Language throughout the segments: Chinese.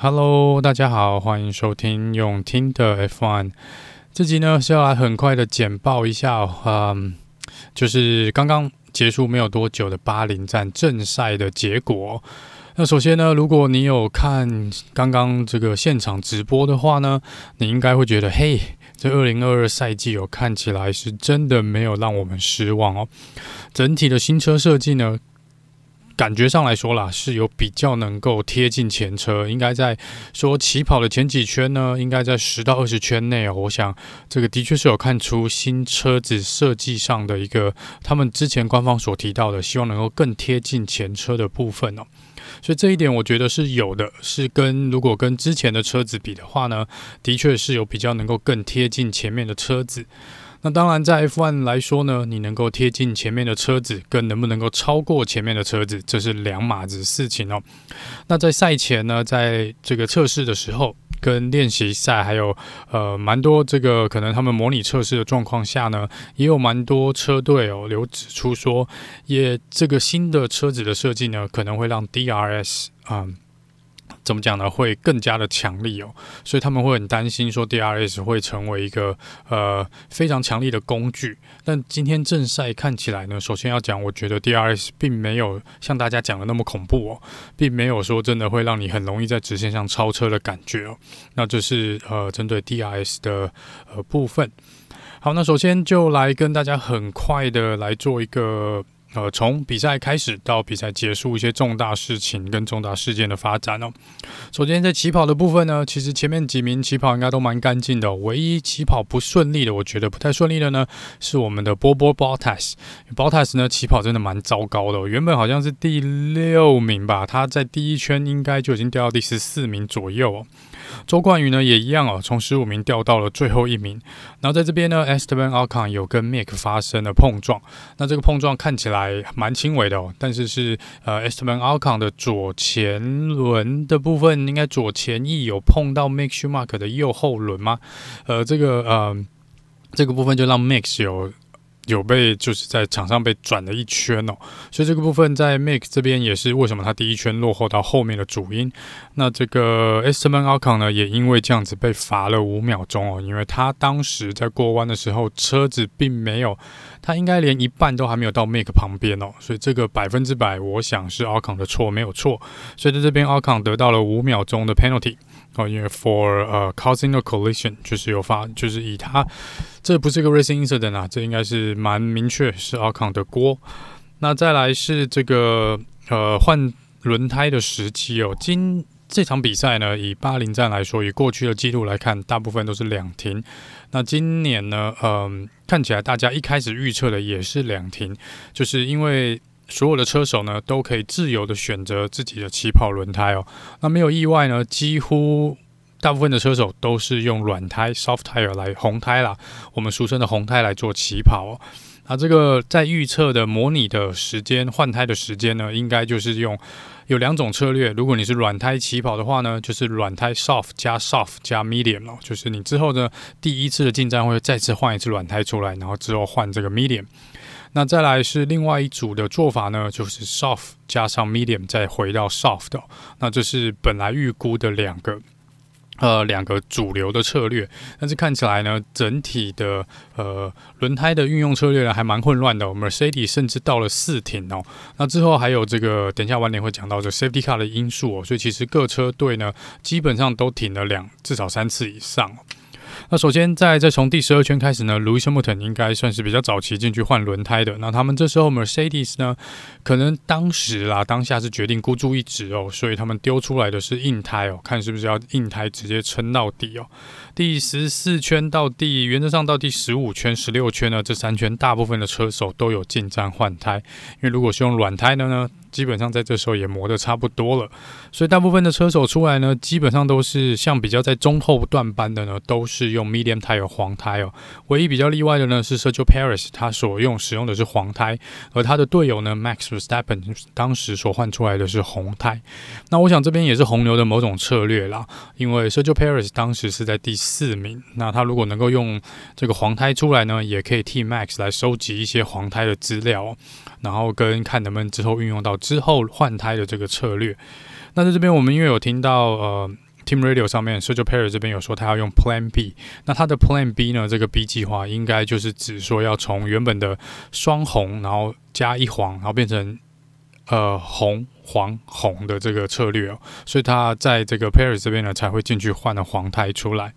Hello，大家好，欢迎收听用听的 F1。这集呢是要来很快的简报一下，嗯，就是刚刚结束没有多久的巴林站正赛的结果。那首先呢，如果你有看刚刚这个现场直播的话呢，你应该会觉得，嘿，这二零二二赛季哦，看起来是真的没有让我们失望哦。整体的新车设计呢，感觉上来说啦，是有比较能够贴近前车，应该在说起跑的前几圈呢，应该在十到二十圈内哦。我想这个的确是有看出新车子设计上的一个，他们之前官方所提到的，希望能够更贴近前车的部分哦。所以这一点我觉得是有的，是跟如果跟之前的车子比的话呢，的确是有比较能够更贴近前面的车子。那当然，在 F1 来说呢，你能够贴近前面的车子，跟能不能够超过前面的车子，这是两码子事情哦。那在赛前呢，在这个测试的时候。跟练习赛还有呃蛮多这个可能他们模拟测试的状况下呢，也有蛮多车队哦有指出说，也这个新的车子的设计呢，可能会让 DRS 啊。嗯怎么讲呢？会更加的强力哦，所以他们会很担心说 DRS 会成为一个呃非常强力的工具。但今天正赛看起来呢，首先要讲，我觉得 DRS 并没有像大家讲的那么恐怖哦，并没有说真的会让你很容易在直线上超车的感觉哦。那这是呃针对 DRS 的呃部分。好，那首先就来跟大家很快的来做一个。呃，从比赛开始到比赛结束，一些重大事情跟重大事件的发展哦。首先在起跑的部分呢，其实前面几名起跑应该都蛮干净的。唯一起跑不顺利的，我觉得不太顺利的呢，是我们的波波 Bottas。Bottas 呢起跑真的蛮糟糕的，原本好像是第六名吧，他在第一圈应该就已经掉到第十四名左右哦。周冠宇呢也一样哦，从十五名掉到了最后一名。然后在这边呢，Esteban Ocon 有跟 Mick 发生了碰撞。那这个碰撞看起来蛮轻微的哦，但是是呃 Esteban Ocon 的左前轮的部分，应该左前翼有碰到 Mick Schumacher 的右后轮吗？呃，这个呃这个部分就让 Mick 有。有被就是在场上被转了一圈哦，所以这个部分在 Mick 这边也是为什么他第一圈落后到后面的主因。那这个 Esteban Ocon 呢，也因为这样子被罚了五秒钟哦，因为他当时在过弯的时候车子并没有，他应该连一半都还没有到 Mick 旁边哦，所以这个百分之百我想是 Ocon 的错没有错，所以在这边 Ocon 得到了五秒钟的 penalty。哦，因为 for、uh, causing a collision 就是有发，就是以他这不是一个 racing incident 啊，这应该是蛮明确是 Ocon 的锅。那再来是这个呃换轮胎的时机哦，今这场比赛呢，以巴林站来说，以过去的记录来看，大部分都是两停。那今年呢，嗯、看起来大家一开始预测的也是两停，就是因为。所有的车手呢，都可以自由的选择自己的起跑轮胎哦。那没有意外呢，几乎大部分的车手都是用软胎 （soft tire） 来红胎啦，我们俗称的红胎来做起跑哦。那这个在预测的模拟的时间换胎的时间呢，应该就是用有两种策略。如果你是软胎起跑的话呢，就是软胎 soft 加 soft 加 medium 哦，就是你之后呢第一次的进站会再次换一次软胎出来，然后之后换这个 medium。那再来是另外一组的做法呢，就是 soft 加上 medium 再回到 soft，那这是本来预估的两个呃两个主流的策略，但是看起来呢，整体的呃轮胎的运用策略呢还蛮混乱的。Mercedes 甚至到了四停哦，那之后还有这个等一下晚点会讲到这 safety car 的因素哦，所以其实各车队呢基本上都停了两至少三次以上。那首先在在从第十二圈开始呢，Lewis Hamilton 应该算是比较早期进去换轮胎的。那他们这时候 Mercedes 呢，可能当时啦，当下是决定孤注一掷哦，所以他们丢出来的是硬胎哦，看是不是要硬胎直接撑到底哦。第十四圈到第原则上到第十五圈、十六圈呢，这三圈大部分的车手都有进站换胎，因为如果是用软胎的呢，基本上在这时候也磨得差不多了，所以大部分的车手出来呢，基本上都是像比较在中后段班的呢，都是用 medium tire 黄胎哦。唯一比较例外的呢是 Sergio p a r i s 他所用使用的是黄胎，而他的队友呢 Max Verstappen 当时所换出来的是红胎。那我想这边也是红牛的某种策略啦，因为 Sergio p a r i s 当时是在第四名，那他如果能够用这个黄胎出来呢，也可以替 Max 来收集一些黄胎的资料，然后跟看能不能之后运用到。之后换胎的这个策略，那在这边我们因为有听到呃 Team Radio 上面 s e r g i Perry 这边有说他要用 Plan B。那他的 Plan B 呢？这个 B 计划应该就是指说要从原本的双红，然后加一黄，然后变成呃红黄红的这个策略哦。所以他在这个 Perry 这边呢才会进去换了黄胎出来。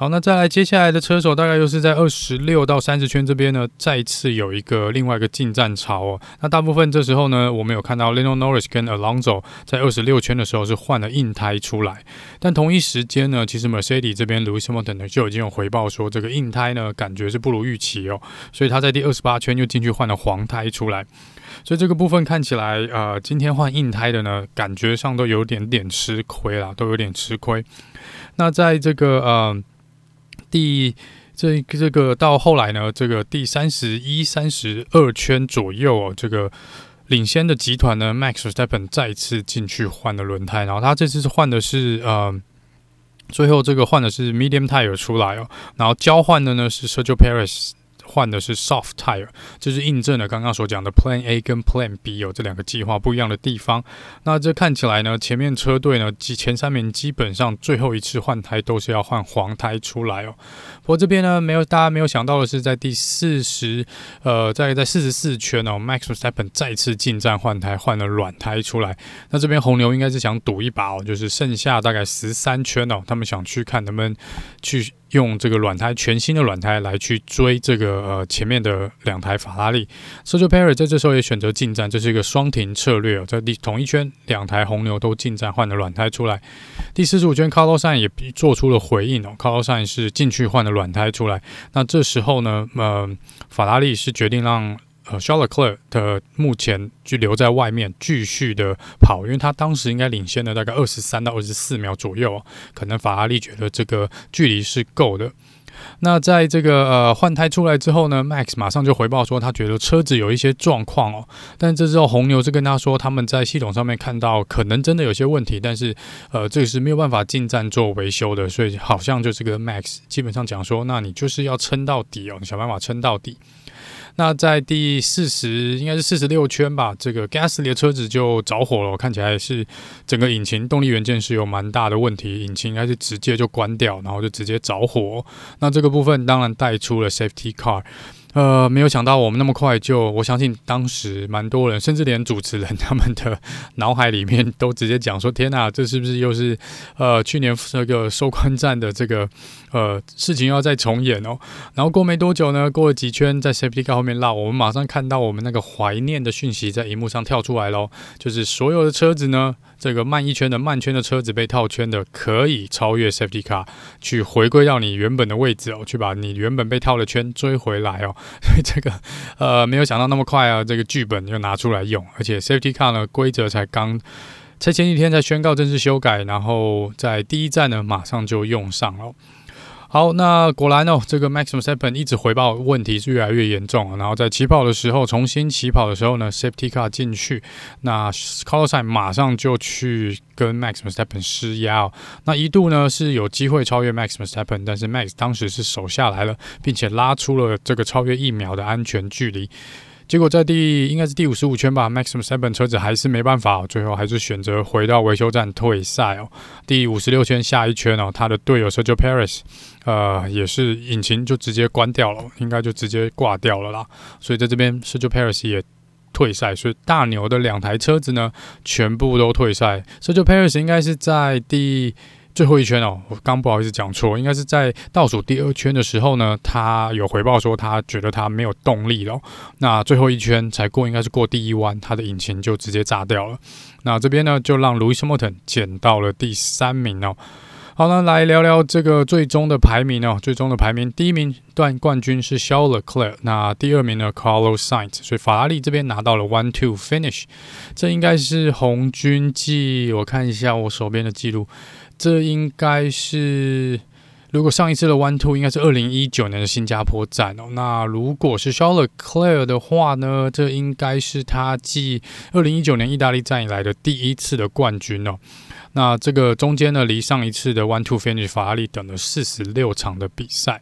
好，那再来接下来的车手，大概又是在二十六到三十圈这边呢，再次有一个另外一个进站潮哦。那大部分这时候呢，我们有看到 Lando Norris 跟 Alonso 在二十六圈的时候是换了硬胎出来，但同一时间呢，其实 Mercedes 这边 Lewis Hamilton 呢就已经有回报说，这个硬胎呢感觉是不如预期哦，所以他在第二十八圈又进去换了黄胎出来，所以这个部分看起来，呃，今天换硬胎的呢，感觉上都有点点吃亏啦，都有点吃亏。那在这个呃。第这这个到后来呢，这个第三十一、三十二圈左右哦，这个领先的集团呢，Max Verstappen 再次进去换了轮胎，然后他这次是换的是呃，最后这个换的是 Medium Tire 出来哦，然后交换的呢是 Sergio Perez。换的是 soft tire，这是印证了刚刚所讲的 Plan A 跟 Plan B 有这两个计划不一样的地方。那这看起来呢，前面车队呢，前三名基本上最后一次换胎都是要换黄胎出来哦。不过这边呢，没有大家没有想到的是，在第四十，呃，在在四十四圈哦，Max Verstappen 再次进站换胎，换了软胎出来。那这边红牛应该是想赌一把哦，就是剩下大概十三圈哦，他们想去看能不能去。用这个软胎，全新的软胎来去追这个呃前面的两台法拉利。Sergio Perry 在这时候也选择进站，这是一个双停策略哦，在第同一圈两台红牛都进站换了软胎出来。第四十五圈，Carlos Sain 也做出了回应哦，Carlos Sain 是进去换了软胎出来。那这时候呢，呃，法拉利是决定让。呃，Charles Leclerc 的目前就留在外面继续的跑，因为他当时应该领先了大概二十三到二十四秒左右，可能法拉利觉得这个距离是够的。那在这个呃换胎出来之后呢，Max 马上就回报说他觉得车子有一些状况哦，但这时候红牛是跟他说他们在系统上面看到可能真的有些问题，但是呃这个是没有办法进站做维修的，所以好像就是个 Max 基本上讲说，那你就是要撑到底哦，你想办法撑到底。那在第四十，应该是四十六圈吧，这个 Gasly 的车子就着火了，看起来是整个引擎动力元件是有蛮大的问题，引擎应该是直接就关掉，然后就直接着火。那这个部分当然带出了 Safety Car。呃，没有想到我们那么快就，我相信当时蛮多人，甚至连主持人他们的脑海里面都直接讲说：“天哪，这是不是又是 呃去年那个收官战的这个呃事情要再重演哦？”然后过没多久呢，过了几圈，在 Safety Car 后面绕，我们马上看到我们那个怀念的讯息在荧幕上跳出来喽，就是所有的车子呢。这个慢一圈的慢圈的车子被套圈的，可以超越 Safety Car 去回归到你原本的位置哦，去把你原本被套的圈追回来哦。所以这个呃没有想到那么快啊，这个剧本就拿出来用，而且 Safety Car 呢规则才刚才前几天才宣告正式修改，然后在第一站呢马上就用上了。好，那果然哦，这个 Max Verstappen 一直回报问题是越来越严重，然后在起跑的时候，重新起跑的时候呢，Safety Car 进去，那 Carlos Sainz 马上就去跟 Max Verstappen 施压哦，那一度呢是有机会超越 Max Verstappen，但是 Max 当时是守下来了，并且拉出了这个超越一秒的安全距离。结果在第应该是第五十五圈吧，Max Verstappen 车子还是没办法，最后还是选择回到维修站退赛哦。第五十六圈下一圈哦，他的队友 Sergio Paris，呃，也是引擎就直接关掉了，应该就直接挂掉了啦。所以在这边 Sergio Paris 也退赛，所以大牛的两台车子呢全部都退赛。Sergio Paris 应该是在第。最后一圈哦，我刚不好意思讲错，应该是在倒数第二圈的时候呢，他有回报说他觉得他没有动力了。那最后一圈才过，应该是过第一弯，他的引擎就直接炸掉了。那这边呢，就让 Lewis Hamilton 捡到了第三名哦。好了，来聊聊这个最终的排名哦。最终的排名，第一名段冠军是 Charles Leclerc，那第二名呢，Carlos Sainz。所以法拉利这边拿到了 One Two Finish，这应该是红军记。我看一下我手边的记录。这应该是，如果上一次的 One Two 应该是二零一九年的新加坡站哦。那如果是 Charles Clare 的话呢，这应该是他继二零一九年意大利站以来的第一次的冠军哦。那这个中间呢，离上一次的 One Two Finish 法拉利等了四十六场的比赛。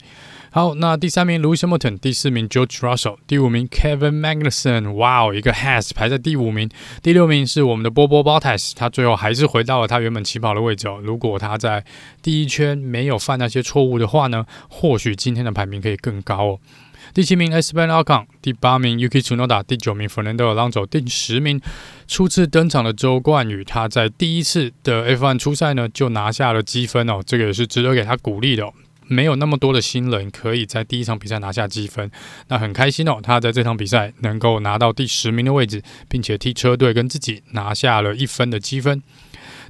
好，那第三名 Lewis Hamilton，第四名 George Russell，第五名 Kevin Magnussen，哇哦，一个 Has 排在第五名。第六名是我们的波波 Bottas，他最后还是回到了他原本起跑的位置哦。如果他在第一圈没有犯那些错误的话呢，或许今天的排名可以更高哦。第七名 s p e n a l c o n 第八名 Yuki Tsunoda，第九名 Fernando Alonso，第十名初次登场的周冠宇，他在第一次的 F1 初赛呢就拿下了积分哦，这个也是值得给他鼓励的。没有那么多的新人可以在第一场比赛拿下积分，那很开心哦。他在这场比赛能够拿到第十名的位置，并且替车队跟自己拿下了一分的积分。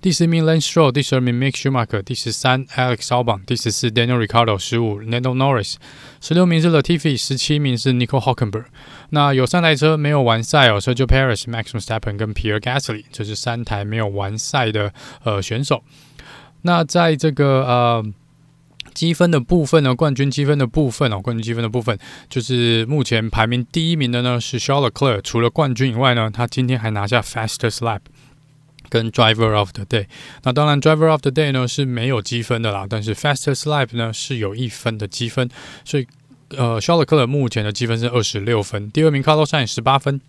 第十名 Lance Stroll，第十二名 Mick Schumacher，第十三 Alex Albon，第十四 Daniel Ricciardo，十五 Lando Norris，十六名是 Latifi，十七名是 Nico Hulkenberg。那有三台车没有完赛哦，Sergio Perez、Max Verstappen 跟 Pierre Gasly，这是三台没有完赛的呃选手。那在这个呃。积分的部分呢，冠军积分的部分哦，冠军积分的部分就是目前排名第一名的呢是 Charles c l e r 除了冠军以外呢，他今天还拿下 Fastest Lap 跟 Driver of the Day。那当然 Driver of the Day 呢是没有积分的啦，但是 Fastest Lap 呢是有一分的积分，所以呃，Charles Leclerc 目前的积分是二十六分，第二名 Carlos Sainz 十八分。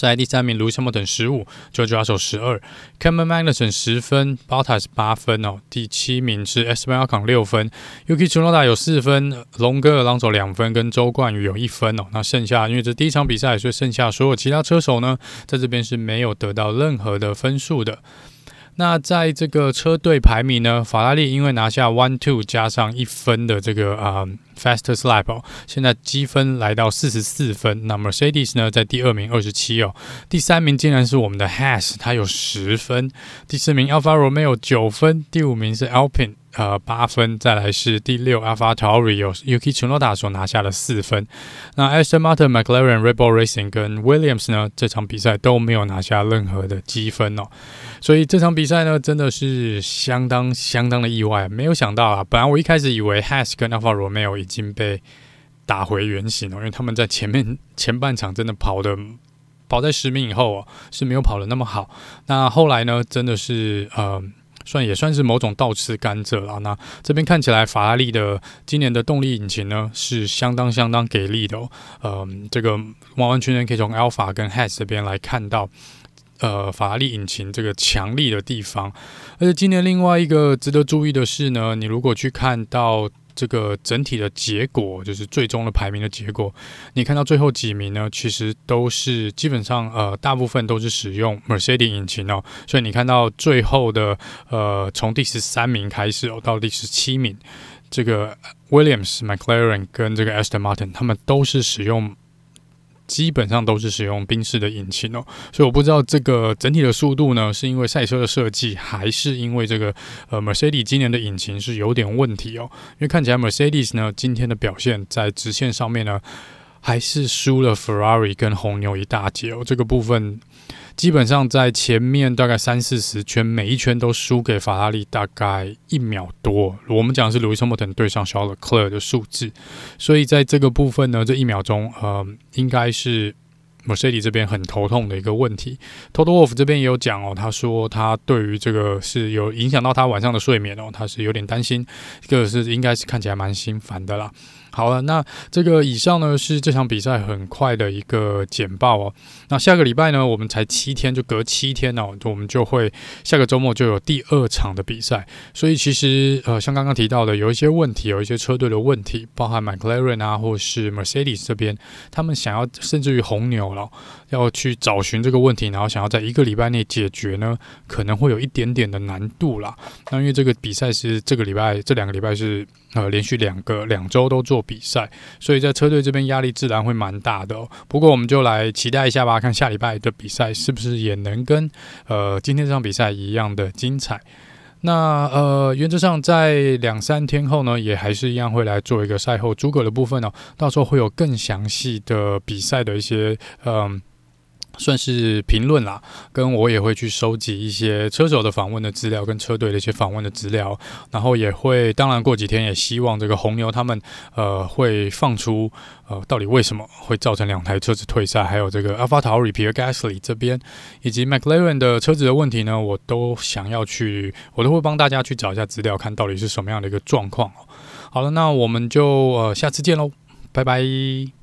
在第三名，卢西莫等十五，周俊豪手十二 c a m e r Magness 十分，Bottas 八分哦。第七名是 Smarcon 六分，Uki Chulada 有四分，龙哥 Lang 两分，跟周冠宇有一分哦。那剩下因为这第一场比赛，所以剩下所有其他车手呢，在这边是没有得到任何的分数的。那在这个车队排名呢，法拉利因为拿下 one two 加上一分的这个啊、fastest lap 哦，现在积分来到四十四分。那 Mercedes 呢，在第二名二十七哦，第三名竟然是我们的 Has，他有十分。第四名 Alfa Romeo 九分，第五名是 Alpine。呃，八分，再来是第六，AlphaTauri 有 Yuki Tsunoda 所拿下的四分。那 Aston Martin、McLaren、Red Bull Racing 跟 Williams 呢，这场比赛都没有拿下任何的积分哦。所以这场比赛呢，真的是相当相当的意外，没有想到啊。本来我一开始以为 Has 跟 Alfa Romeo 已经被打回原形了，因为他们在前面前半场真的跑的跑在十名以后哦，是没有跑的那么好。那后来呢，真的是呃。算也算是某种倒吃甘蔗了。那这边看起来，法拉利的今年的动力引擎呢是相当相当给力的哦。呃，这个完完全全可以从 Alpha 跟 Has 这边来看到，呃，法拉利引擎这个强力的地方。而且今年另外一个值得注意的是呢，你如果去看到。这个整体的结果就是最终的排名的结果。你看到最后几名呢，其实都是基本上呃，大部分都是使用 Mercedes 引擎哦。所以你看到最后的呃，从第十三名开始哦，到第十七名，这个 Williams、McLaren 跟这个 Aston Martin，他们都是使用。基本上都是使用宾士的引擎哦，所以我不知道这个整体的速度呢，是因为赛车的设计，还是因为这个呃 Mercedes 今年的引擎是有点问题哦。因为看起来 Mercedes 呢今天的表现在直线上面呢，还是输了 Ferrari 跟红牛一大截哦。这个部分。基本上在前面大概三四十圈，每一圈都输给法拉利大概一秒多。我们讲的是 Lewis Hamilton 对上 Charles Leclerc 的数字，所以在这个部分呢，这一秒钟，呃，应该是 Mercedes 这边很头痛的一个问题。Toto WOLF 这边也有讲哦，他说他对于这个是有影响到他晚上的睡眠哦，他是有点担心，这个是应该是看起来蛮心烦的啦。好了，那这个以上呢是这场比赛很快的一个简报哦。那下个礼拜呢，我们才七天，就隔七天哦，我们就会下个周末就有第二场的比赛。所以其实呃，像刚刚提到的，有一些问题，有一些车队的问题，包含 McLaren 啊，或是 Mercedes 这边，他们想要甚至于红牛了，要去找寻这个问题，然后想要在一个礼拜内解决呢，可能会有一点点的难度啦。那因为这个比赛是这个礼拜，这两个礼拜是。呃，连续两个两周都做比赛，所以在车队这边压力自然会蛮大的哦。不过我们就来期待一下吧，看下礼拜的比赛是不是也能跟呃今天这场比赛一样的精彩。那呃，原则上在两三天后呢，也还是一样会来做一个赛后诸葛的部分哦。到时候会有更详细的比赛的一些嗯。算是评论啦，跟我也会去收集一些车手的访问的资料，跟车队的一些访问的资料，然后也会，当然过几天也希望这个红牛他们呃会放出呃到底为什么会造成两台车子退赛，还有这个 AlphaTauri Pierre Gasly 这边以及 McLaren 的车子的问题呢，我都想要去，我都会帮大家去找一下资料，看到底是什么样的一个状况。好了，那我们就呃下次见喽，拜拜。